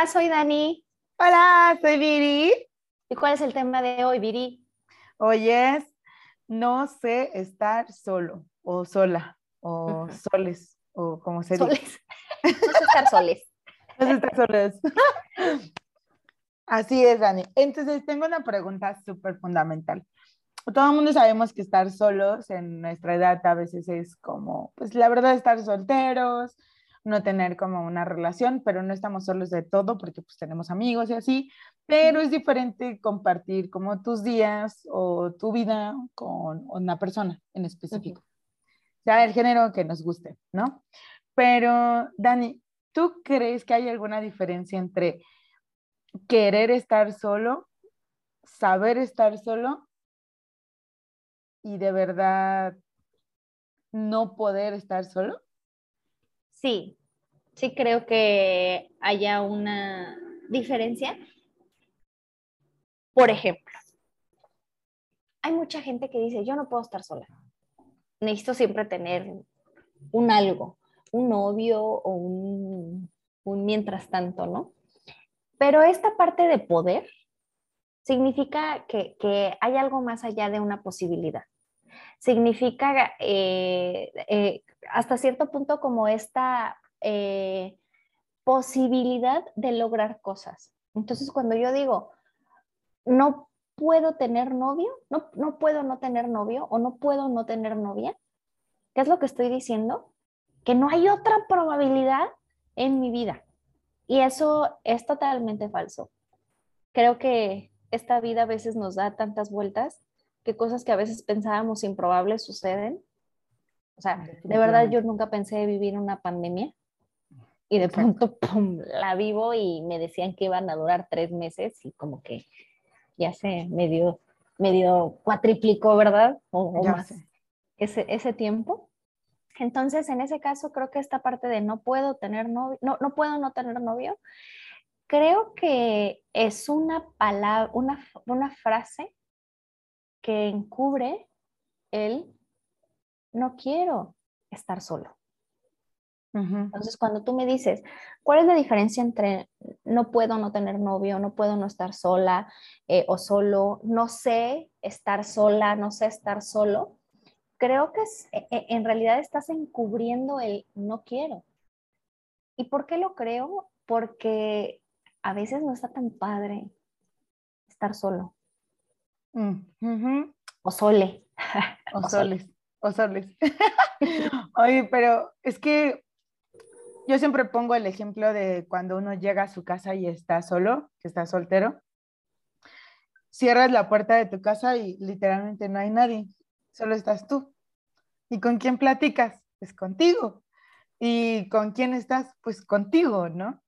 Hola, soy Dani. Hola, soy Viri. ¿Y cuál es el tema de hoy, Viri? Hoy es no sé estar solo o sola o soles o como se dice. Soles. No sé estar soles. no sé estar soles. Así es, Dani. Entonces, tengo una pregunta súper fundamental. Todo el mundo sabemos que estar solos en nuestra edad a veces es como, pues la verdad, estar solteros, no tener como una relación, pero no estamos solos de todo porque pues tenemos amigos y así, pero es diferente compartir como tus días o tu vida con una persona en específico, sea el género que nos guste, ¿no? Pero Dani, ¿tú crees que hay alguna diferencia entre querer estar solo, saber estar solo y de verdad no poder estar solo? Sí, sí creo que haya una diferencia. Por ejemplo, hay mucha gente que dice, yo no puedo estar sola. Necesito siempre tener un algo, un novio o un, mientras tanto, ¿no? Pero esta parte de poder significa que, hay algo más allá de una posibilidad. Significa eh, eh, hasta cierto punto como esta eh, posibilidad de lograr cosas. Entonces, cuando yo digo, no puedo tener novio, no, no puedo no tener novio o no puedo no tener novia, ¿qué es lo que estoy diciendo? Que no hay otra probabilidad en mi vida. Y eso es totalmente falso. Creo que esta vida a veces nos da tantas vueltas que cosas que a veces pensábamos improbables suceden o sea, de verdad yo nunca pensé vivir una pandemia y de pronto, ¡pum!, la vivo y me decían que iban a durar tres meses y como que ya se medio, medio cuatriplicó, ¿verdad? O, más ese, ese tiempo. Entonces, en ese caso, creo que esta parte de no puedo tener novio, no, no puedo no tener novio, creo que es una palabra, una, una frase que encubre el no quiero estar solo. Entonces, cuando tú me dices, ¿cuál es la diferencia entre no puedo no tener novio, no puedo no estar sola eh, o solo, no sé estar sola, no sé estar solo? Creo que e, e, en realidad estás encubriendo el no quiero. ¿Y por qué lo creo? Porque a veces no está tan padre estar solo. Mm, o sole. O, soles o soles. Oye, pero es que yo siempre pongo el ejemplo de cuando uno llega a su casa y está solo, que está soltero. Cierras la puerta de tu casa y literalmente no hay nadie, solo estás tú. ¿Y con quién platicas? Pues contigo. ¿Y con quién estás? Pues contigo, ¿no?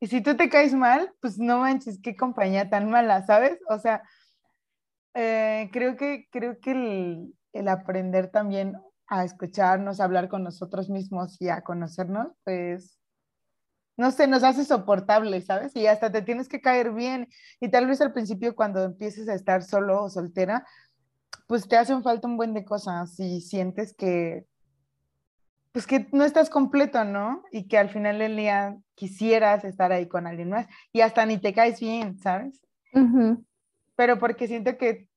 Y si tú te caes mal, pues no manches, qué compañía tan mala, ¿sabes? O sea, eh, creo que, creo que el, el aprender también a escucharnos, a hablar con nosotros mismos y a conocernos, pues, no sé, nos hace soportable, ¿sabes? Y hasta te tienes que caer bien. Y tal vez al principio cuando empieces a estar solo o soltera, pues te hacen falta un buen de cosas y sientes que, pues que no estás completo, ¿no? Y que al final del día quisieras estar ahí con alguien más y hasta ni te caes bien, ¿sabes? Pero porque siento que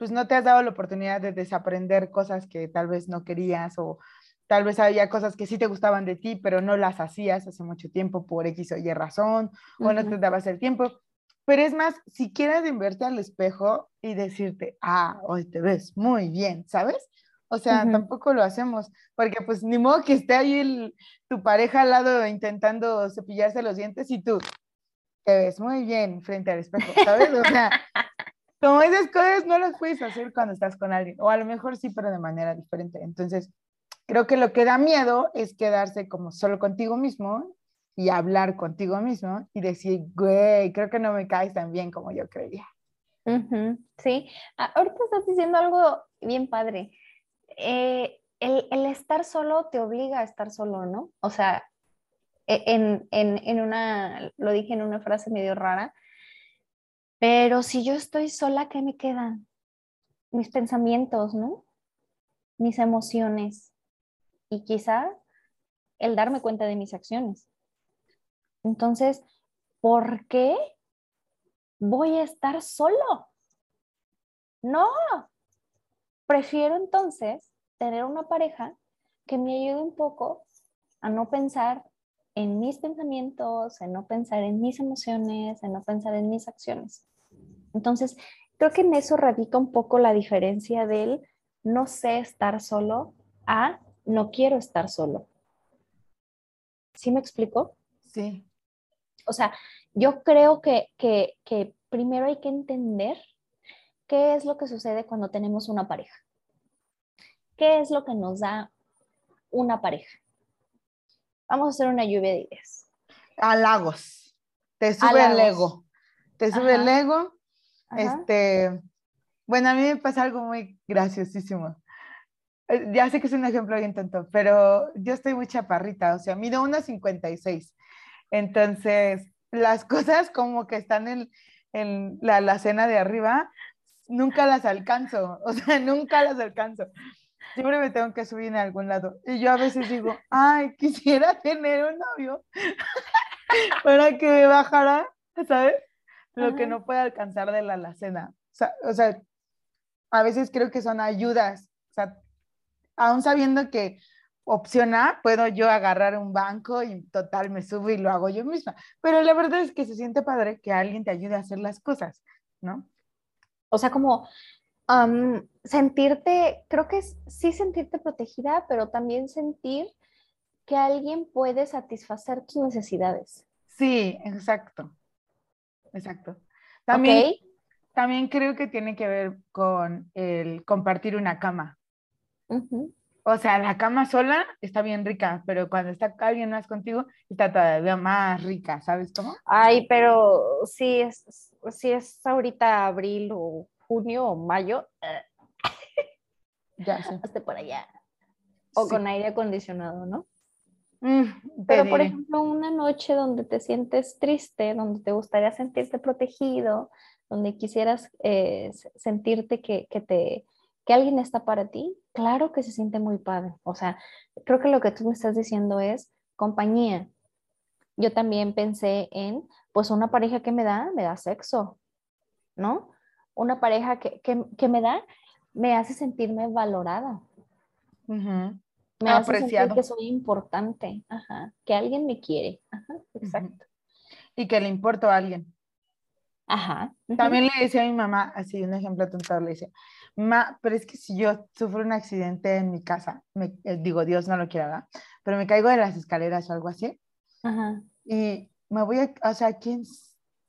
pues no te has dado la oportunidad de desaprender cosas que tal vez no querías o tal vez había cosas que sí te gustaban de ti, pero no las hacías hace mucho tiempo por X o Y razón o no te dabas el tiempo. Pero es más, si quieres verte al espejo y decirte, ah, hoy te ves muy bien, ¿sabes? O sea, tampoco lo hacemos, porque pues ni modo que esté ahí tu pareja al lado intentando cepillarse los dientes y tú te ves muy bien frente al espejo, ¿sabes? O sea, como esas cosas no las puedes hacer cuando estás con alguien, o a lo mejor sí, pero de manera diferente. Entonces, creo que lo que da miedo es quedarse como solo contigo mismo y hablar contigo mismo y decir, güey, creo que no me caes tan bien como yo creía. sí, ah, ahorita estás diciendo algo bien padre. Eh, el, el, estar solo te obliga a estar solo, ¿no? O sea, e, en, en, en una, lo dije en una frase medio rara, pero si yo estoy sola, ¿qué me quedan? Mis pensamientos, ¿no? Mis emociones y quizá el darme cuenta de mis acciones. Entonces, ¿por qué voy a estar solo? No, prefiero entonces tener una pareja que me ayude un poco a no pensar en mis pensamientos, en no pensar en mis emociones, en no pensar en mis acciones. Entonces, creo que en eso radica un poco la diferencia del no sé estar solo a no quiero estar solo. ¿Sí me explico? Sí. O sea, yo creo que, que, que primero hay que entender qué es lo que sucede cuando tenemos una pareja. ¿Qué es lo que nos da una pareja? Vamos a hacer una lluvia de ideas. Halagos. Te sube el ego. Te sube el ego. Este, bueno, a mí me pasa algo muy graciosísimo. Eh, ya sé que es un ejemplo bien tonto, pero yo estoy muy chaparrita, o sea, mido 1,56. Entonces, las cosas como que están en, en la, la cena de arriba, nunca las alcanzo, o sea, nunca las alcanzo siempre me tengo que subir en algún lado. Y yo a veces digo, ay, quisiera tener un novio para que me bajara, ¿sabes? Lo que no puede alcanzar de la alacena. O sea, o sea, a veces creo que son ayudas. O sea, aún sabiendo que opción A, puedo yo agarrar un banco y total me subo y lo hago yo misma. Pero la verdad es que se siente padre que alguien te ayude a hacer las cosas, ¿no? O sea, como sentirte, creo que es sí sentirte protegida, pero también sentir que alguien puede satisfacer tus necesidades. Sí, exacto. Exacto. También, también creo que tiene que ver con el compartir una cama. O sea, la cama sola está bien rica, pero cuando está alguien más contigo, está todavía más rica, ¿sabes cómo? Ay, pero sí es, si es ahorita abril o junio o mayo, eh, ya sé. hasta por allá. O con aire acondicionado, ¿no? Mm, Pero, por ejemplo, una noche donde te sientes triste, donde te gustaría sentirte protegido, donde quisieras eh, sentirte que, que, te, que alguien está para ti, claro que se siente muy padre. O sea, creo que lo que tú me estás diciendo es compañía. Yo también pensé en, pues una pareja que me da, me da sexo, ¿no? Una pareja que, me da, me hace sentirme valorada. Me hace sentir que soy importante, que alguien me quiere. exacto. Y que le importo a alguien. Ajá. También le decía a mi mamá, así un ejemplo tonto, le decía, ma, pero es que si yo sufro un accidente en mi casa, me, eh, digo, Dios no lo quiera, pero me caigo de las escaleras o algo así, y me voy a, o sea, ¿quién,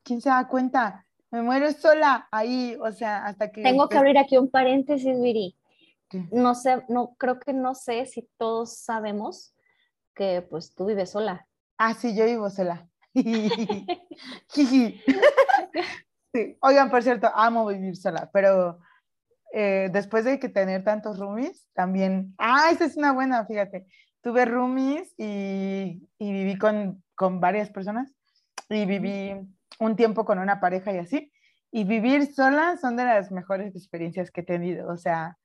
¿quién se da cuenta? Me muero sola ahí, o sea, hasta que... Tengo que abrir aquí un paréntesis, Viri. No sé, no, creo que no sé si todos sabemos que pues tú vives sola. Ah, sí, yo vivo sola. sí. Oigan, por cierto, amo vivir sola, pero eh, después de que tener tantos roomies, también, ah, esa es una buena, fíjate, tuve roomies y, y viví con, con varias personas y viví un tiempo con una pareja y así. Y vivir sola son de las mejores experiencias que he tenido. O sea,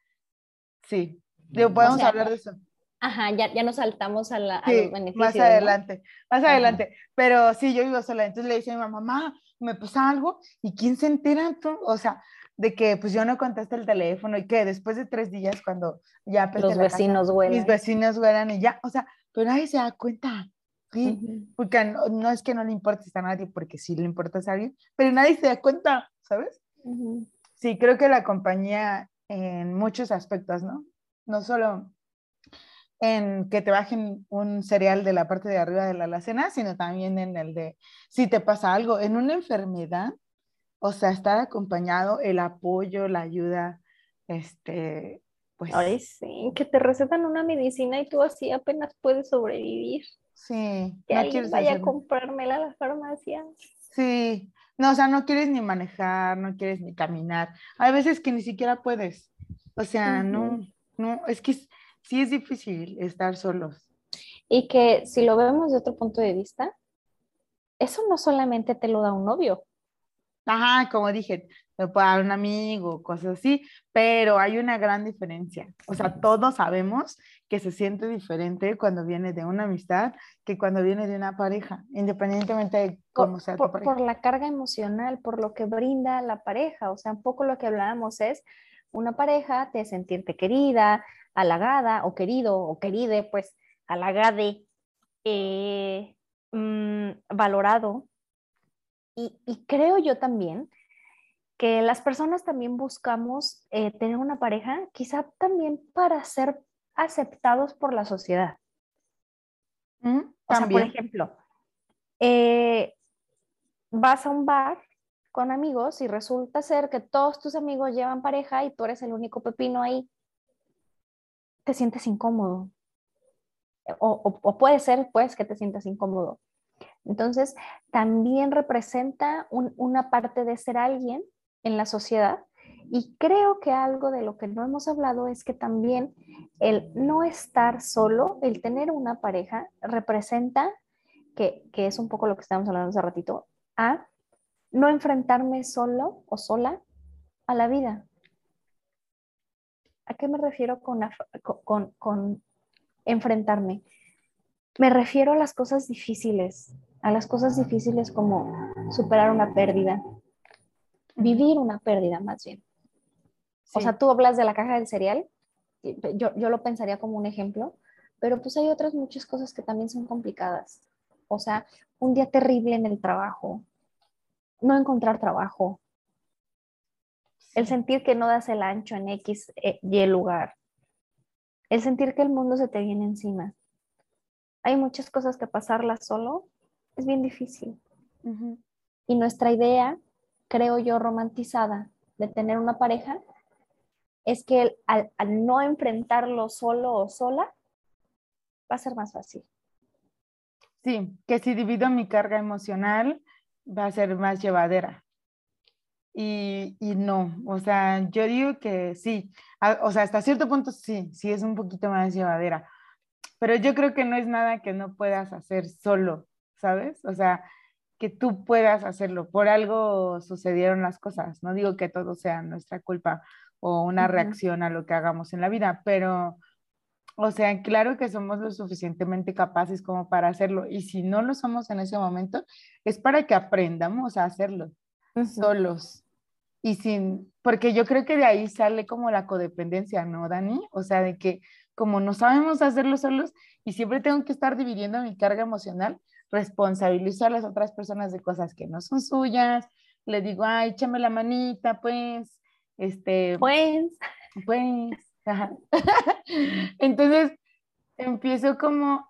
sí, podemos hablar de eso. Ajá, ya, ya nos saltamos a, la, los beneficios. Más adelante, más adelante. Pero sí, yo vivo sola. Entonces le dije a mi mamá, mamá, me pasa algo. ¿Y quién se entera? O sea, de que pues yo no contesto el teléfono y que después de tres días cuando ya los vecinos casa, mis vecinos huelan y ya, o sea, pero nadie se da cuenta. Sí, porque no, es que no le importes a nadie, porque sí le importa a alguien, pero nadie se da cuenta, ¿sabes? Sí, creo que la compañía en muchos aspectos, ¿no? No solo en que te bajen un cereal de la parte de arriba de la alacena, sino también en el de si te pasa algo, en una enfermedad, o sea, estar acompañado, el apoyo, la ayuda, este, pues... Ay, sí, que te recetan una medicina y tú así apenas puedes sobrevivir. Sí. Que no alguien vaya a comprármela a la farmacia. Sí. No, o sea, no quieres ni manejar, no quieres ni caminar. Hay veces que ni siquiera puedes. O sea, no, no, es que sí es difícil estar solos. Y que si lo vemos de otro punto de vista, eso no solamente te lo da un novio. Ajá, como dije, le puedo dar un amigo, cosas así, pero hay una gran diferencia. O sea, todos sabemos que se siente diferente cuando viene de una amistad que cuando viene de una pareja, independientemente de cómo sea por, tu pareja. Por la carga emocional, por lo que brinda la pareja. O sea, un poco lo que hablábamos es una pareja de sentirte querida, halagada o querido o queride, pues halagade, eh, mm, valorado. Y, y creo yo también que las personas también buscamos eh, tener una pareja, quizá también para ser aceptados por la sociedad. Mm, O sea, por ejemplo, eh, vas a un bar con amigos y resulta ser que todos tus amigos llevan pareja y tú eres el único pepino ahí. Te sientes incómodo. O, o- o puede ser, pues, que te sientas incómodo. Entonces, también representa un- una parte de ser alguien en la sociedad. Y creo que algo de lo que no hemos hablado es que también el no estar solo, el tener una pareja, representa, que, es un poco lo que estábamos hablando hace ratito, a no enfrentarme solo o sola a la vida. ¿A qué me refiero con enfrentarme? Me refiero a las cosas difíciles, a las cosas difíciles como superar una pérdida, vivir una pérdida más bien. O sea, tú hablas de la caja del cereal, yo, yo lo pensaría como un ejemplo, pero pues hay otras muchas cosas que también son complicadas. O sea, un día terrible en el trabajo, no encontrar trabajo, el sentir que no das el ancho en X eh, y el lugar, el sentir que el mundo se te viene encima. Hay muchas cosas que pasarlas solo es bien difícil. Y nuestra idea, creo yo, romantizada de tener una pareja, es que al, al no enfrentarlo solo o sola, va a ser más fácil. Sí, que si divido mi carga emocional va a ser más llevadera. Y, y no, o sea, yo digo que sí, o sea, hasta cierto punto sí, sí es un poquito más llevadera, pero yo creo que no es nada que no puedas hacer solo, ¿sabes? O sea, que tú puedas hacerlo, por algo sucedieron las cosas, no digo que todo sea nuestra culpa o una reacción a lo que hagamos en la vida, pero o sea, claro que somos lo suficientemente capaces como para hacerlo. Y si no lo somos en ese momento, es para que aprendamos a hacerlo solos. Y sin, porque yo creo que de ahí sale como la codependencia, ¿no, Dani? O sea, de que como no sabemos hacerlo solos y siempre tengo que estar dividiendo mi carga emocional, responsabilizo a las otras personas de cosas que no son suyas. Le digo, ay, échame la manita, pues, este, Pues, pues, ajá. Entonces, empiezo como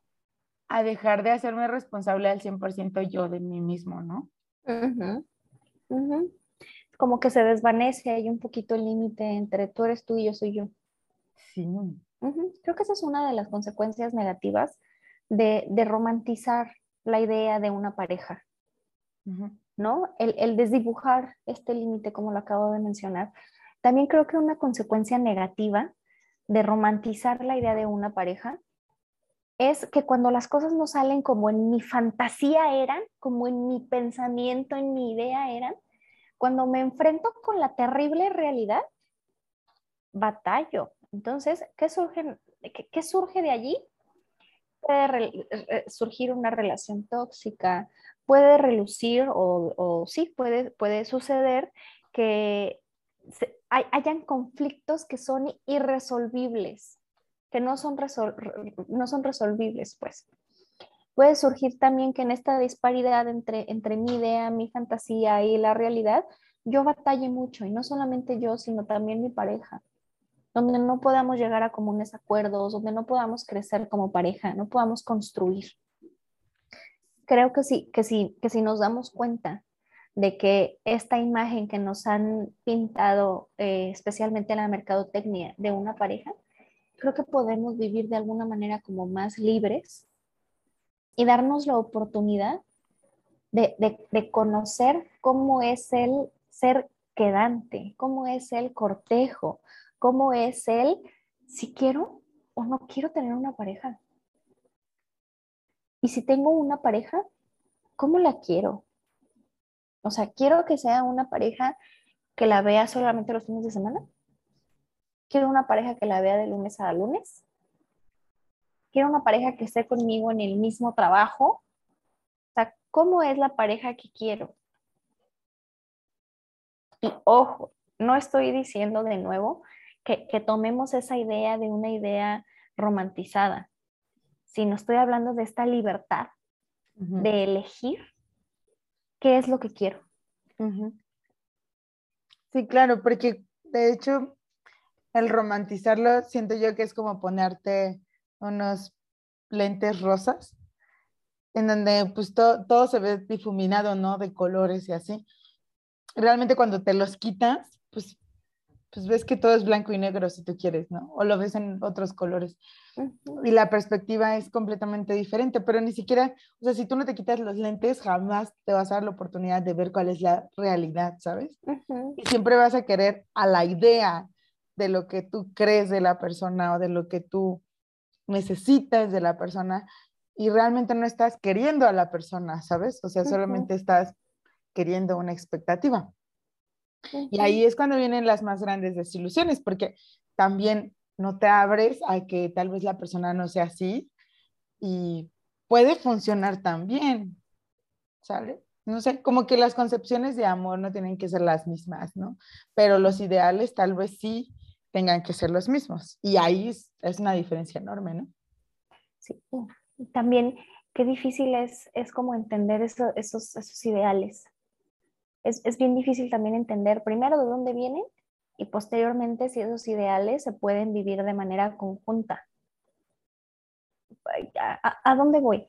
a dejar de hacerme responsable al 100% yo de mí mismo, ¿no? como que se desvanece ahí un poquito el límite entre tú eres tú y yo soy yo. Sí. Creo que esa es una de las consecuencias negativas de, de romantizar la idea de una pareja. ¿no? El, el desdibujar este límite, como lo acabo de mencionar. También creo que una consecuencia negativa de romantizar la idea de una pareja es que cuando las cosas no salen como en mi fantasía eran, como en mi pensamiento, en mi idea eran, cuando me enfrento con la terrible realidad, batallo. Entonces, ¿qué surge, qué, qué surge de allí? Puede re- surgir una relación tóxica, puede relucir o, o sí, puede, puede suceder que hayan conflictos que son irresolvibles, que no son, resol- no son resolvibles, pues. Puede surgir también que en esta disparidad entre, entre mi idea, mi fantasía y la realidad, yo batalle mucho, y no solamente yo, sino también mi pareja donde no podamos llegar a comunes acuerdos, donde no podamos crecer como pareja, no podamos construir. Creo que sí, que sí, que si nos damos cuenta de que esta imagen que nos han pintado, eh, especialmente en la mercadotecnia, de una pareja, creo que podemos vivir de alguna manera como más libres y darnos la oportunidad de, de, de conocer cómo es el ser quedante, cómo es el cortejo, cómo es el si quiero o no quiero tener una pareja. Y si tengo una pareja, ¿cómo la quiero? O sea, quiero que sea una pareja que la vea solamente los fines de semana? ¿Quiero una pareja que la vea de lunes a lunes? ¿Quiero una pareja que esté conmigo en el mismo trabajo? O sea, ¿cómo es la pareja que quiero? Y ojo, no estoy diciendo de nuevo que, que tomemos esa idea de una idea romantizada, sino estoy hablando de esta libertad de elegir qué es lo que quiero. Sí, claro, porque de hecho el romantizarlo siento yo que es como ponerte unos lentes rosas en donde pues todo se ve difuminado, ¿no? De colores y así. Realmente cuando te los quitas, pues pues ves que todo es blanco y negro si tú quieres, ¿no? O lo ves en otros colores. Y la perspectiva es completamente diferente, pero ni siquiera, o sea, si tú no te quitas los lentes, jamás te vas a dar la oportunidad de ver cuál es la realidad, ¿sabes? Y siempre vas a querer a la idea de lo que tú crees de la persona o de lo que tú necesitas de la persona y realmente no estás queriendo a la persona, ¿sabes? O sea, solamente estás queriendo una expectativa. Y ahí es cuando vienen las más grandes desilusiones, porque también no te abres a que tal vez la persona no sea así y puede funcionar también, ¿sale? No sé, como que las concepciones de amor no tienen que ser las mismas, ¿no? Pero los ideales tal vez sí tengan que ser los mismos. Y ahí es, una diferencia enorme, ¿no? Sí. También qué difícil es, es como entender esos, esos ideales es, bien difícil también entender primero de dónde vienen y posteriormente si esos ideales se pueden vivir de manera conjunta. ¿A, dónde voy?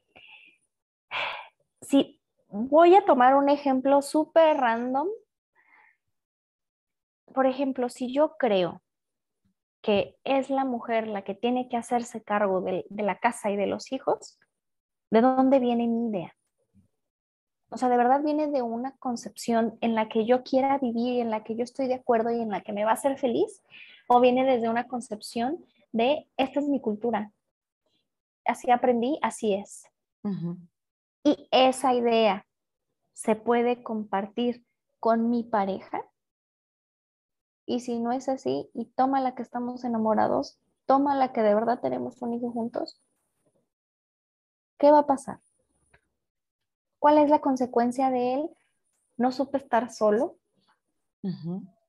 Si voy a tomar un ejemplo súper random, por ejemplo, si yo creo que es la mujer la que tiene que hacerse cargo de la casa y de los hijos, ¿de dónde viene mi idea? O sea, de verdad viene de una concepción en la que yo quiera vivir, en la que yo estoy de acuerdo y en la que me va a hacer feliz, o viene desde una concepción de esta es mi cultura. Así aprendí, así es. Y esa idea se puede compartir con mi pareja. Y si no es así, y toma la que estamos enamorados, toma la que de verdad tenemos un hijo juntos, ¿qué va a pasar? ¿Cuál es la consecuencia de él? No supe estar solo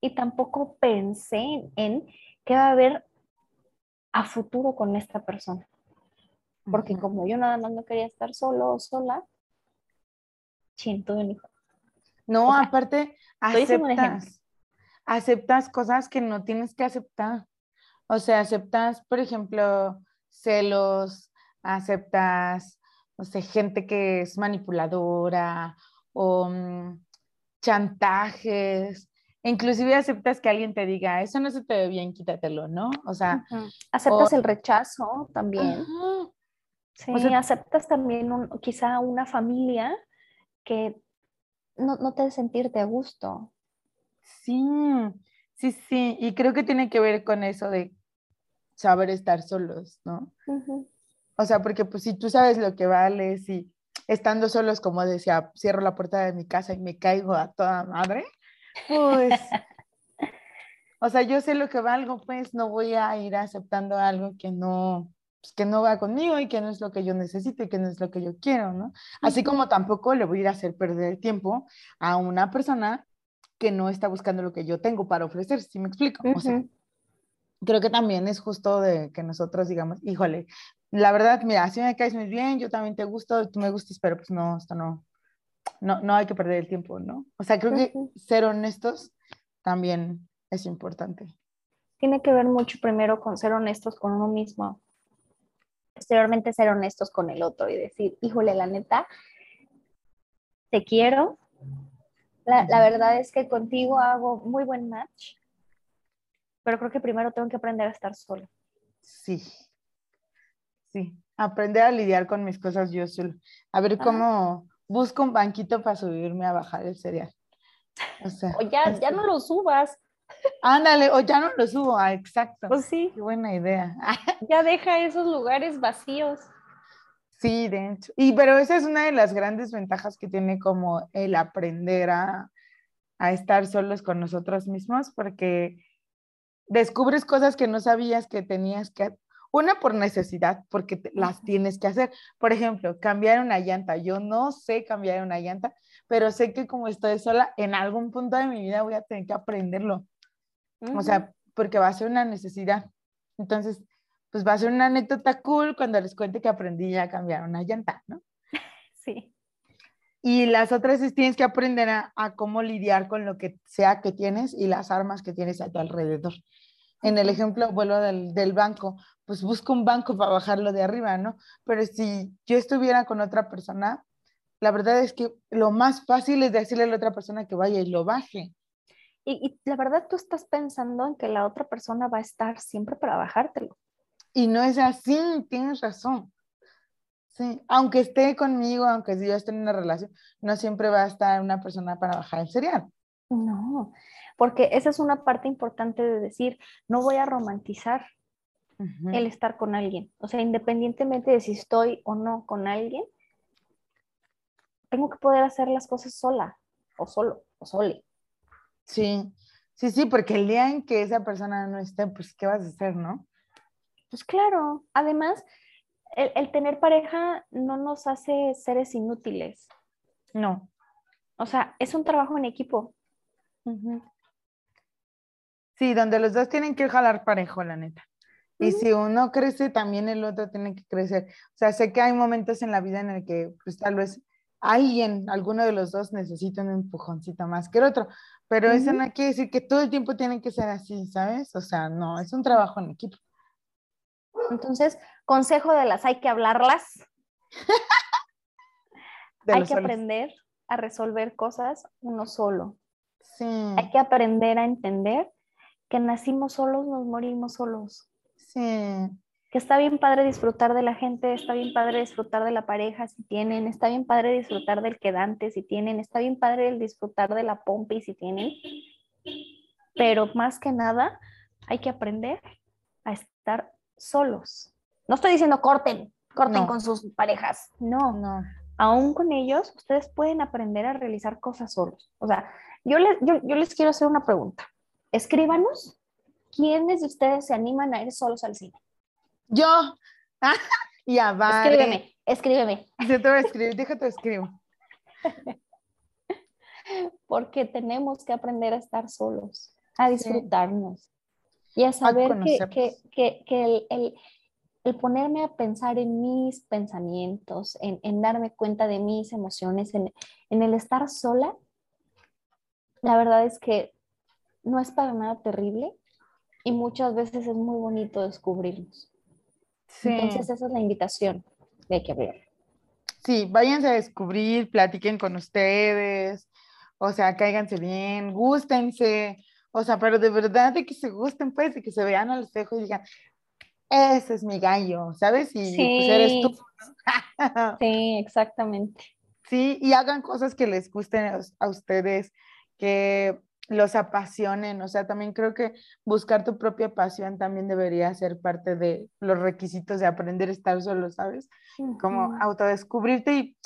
y tampoco pensé en qué va a haber a futuro con esta persona. Porque como yo nada más no quería estar solo o sola, chinto un hijo. No, aparte, aceptas, aceptas cosas que no tienes que aceptar. O sea, aceptas, por ejemplo, celos, aceptas no sé, gente que es manipuladora o mm, chantajes, inclusive aceptas que alguien te diga, eso no se te ve bien, quítatelo, ¿no? O sea... Aceptas el rechazo también. Sí, aceptas también quizá una familia que no, no te hace sentirte a gusto. Sí, sí, sí, y creo que tiene que ver con eso de saber estar solos, ¿no? O sea, porque pues si tú sabes lo que vales y estando solos, como decía, cierro la puerta de mi casa y me caigo a toda madre, pues, o sea, yo sé lo que valgo, pues no voy a ir aceptando algo que no, pues, que no va conmigo y que no es lo que yo necesito y que no es lo que yo quiero, ¿no? Así como tampoco le voy a ir a hacer perder tiempo a una persona que no está buscando lo que yo tengo para ofrecer, ¿sí me explico? O sea, creo que también es justo de que nosotros digamos, híjole, la verdad, mira, así me caes muy bien, yo también te gusto, tú me gustas, pero pues no, esto no, no, no hay que perder el tiempo, ¿no? O sea, creo que ser honestos también es importante. Tiene que ver mucho primero con ser honestos con uno mismo, posteriormente ser honestos con el otro y decir, híjole, la neta, te quiero. La, la verdad es que contigo hago muy buen match, pero creo que primero tengo que aprender a estar sola. Sí, Sí, aprender a lidiar con mis cosas yo solo. A ver cómo busco un banquito para subirme a bajar el cereal. O, sea, o ya, ya no lo subas. Ándale, o ya no lo subo, ah, exacto. Pues sí. Qué buena idea. ya deja esos lugares vacíos. Sí, de hecho. Y pero esa es una de las grandes ventajas que tiene como el aprender a a estar solos con nosotros mismos porque descubres cosas que no sabías que tenías que, una por necesidad, porque las tienes que hacer. Por ejemplo, cambiar una llanta. Yo no sé cambiar una llanta, pero sé que como estoy sola, en algún punto de mi vida voy a tener que aprenderlo. O sea, porque va a ser una necesidad. Entonces, pues va a ser una anécdota cool cuando les cuente que aprendí a cambiar una llanta, ¿no? Sí. Y las otras es tienes que aprender a, cómo lidiar con lo que sea que tienes y las armas que tienes a tu alrededor. En el ejemplo, vuelvo del, del banco, pues busco un banco para bajarlo de arriba, ¿no? Pero si yo estuviera con otra persona, la verdad es que lo más fácil es decirle a la otra persona que vaya y lo baje. Y, la verdad tú estás pensando en que la otra persona va a estar siempre para bajártelo. Y no es así, tienes razón. Sí, aunque esté conmigo, aunque yo esté en una relación, no siempre va a estar una persona para bajar el cereal. No, porque esa es una parte importante de decir, no voy a romantizar el estar con alguien. O sea, independientemente de si estoy o no con alguien, tengo que poder hacer las cosas sola o solo o sole. Sí, sí, sí, porque el día en que esa persona no esté, pues, ¿qué vas a hacer, no? Pues claro, además, el, tener pareja no nos hace seres inútiles. No. O sea, es un trabajo en equipo. Sí, donde los dos tienen que jalar parejo, la neta. Y si uno crece, también el otro tiene que crecer. O sea, sé que hay momentos en la vida en el que, pues tal vez alguien, alguno de los dos necesita un empujoncito más que el otro, pero eso no quiere decir que todo el tiempo tiene que ser así, ¿sabes? O sea, no, es un trabajo en equipo. Entonces, consejo de las hay que hablarlas. hay que aprender a resolver cosas uno solo. Sí. Hay que aprender a entender que nacimos solos, nos morimos solos. Sí que está bien padre disfrutar de la gente, está bien padre disfrutar de la pareja si tienen, está bien padre disfrutar del quedante si tienen, está bien padre el disfrutar de la pompi si tienen, pero más que nada hay que aprender a estar solos. No estoy diciendo corten, corten con sus parejas, no, no. Aún con ellos, ustedes pueden aprender a realizar cosas solos. O sea, yo les, yo, yo les quiero hacer una pregunta. Escríbanos, ¿quiénes de ustedes se animan a ir solos al cine? Yo. ya va. Escríbeme, escríbeme. Yo te voy a escribir, déjate escribo. Porque tenemos que aprender a estar solos, a disfrutarnos y a saber que, que, que, el, el, ponerme a pensar en mis pensamientos, en, en darme cuenta de mis emociones, en, en el estar sola, la verdad es que no es para nada terrible y muchas veces es muy bonito descubrirnos. Entonces esa es la invitación de que hablar. Sí, váyanse a descubrir, platiquen con ustedes, o sea, cáiganse bien, gústense, o sea, pero de verdad de que se gusten, pues, de que se vean al espejo y digan, ese es mi gallo, ¿sabes? Y pues eres tú. sí, exactamente. Sí, y hagan cosas que les gusten a ustedes, que los apasionen, o sea, también creo que buscar tu propia pasión también debería ser parte de los requisitos de aprender a estar solo, ¿sabes? Como autodescubrirte y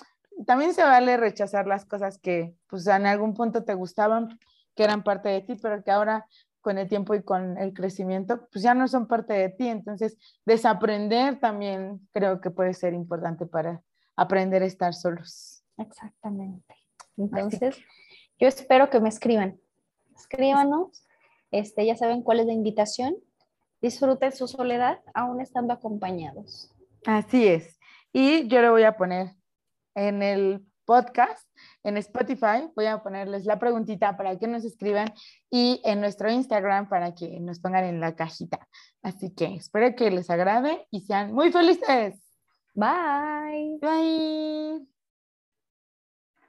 también se vale rechazar las cosas que pues en algún punto te gustaban, que eran parte de ti, pero que ahora con el tiempo y con el crecimiento, pues ya no son parte de ti. Entonces, desaprender también creo que puede ser importante para aprender a estar solos. Exactamente. Entonces, yo espero que me escriban escríbanos. Este, ya saben cuál es la invitación. Disfruten su soledad aún estando acompañados. Así es. Y yo le voy a poner en el podcast, en Spotify, voy a ponerles la preguntita para que nos escriban y en nuestro Instagram para que nos pongan en la cajita. Así que espero que les agrade y sean muy felices. Bye. Bye.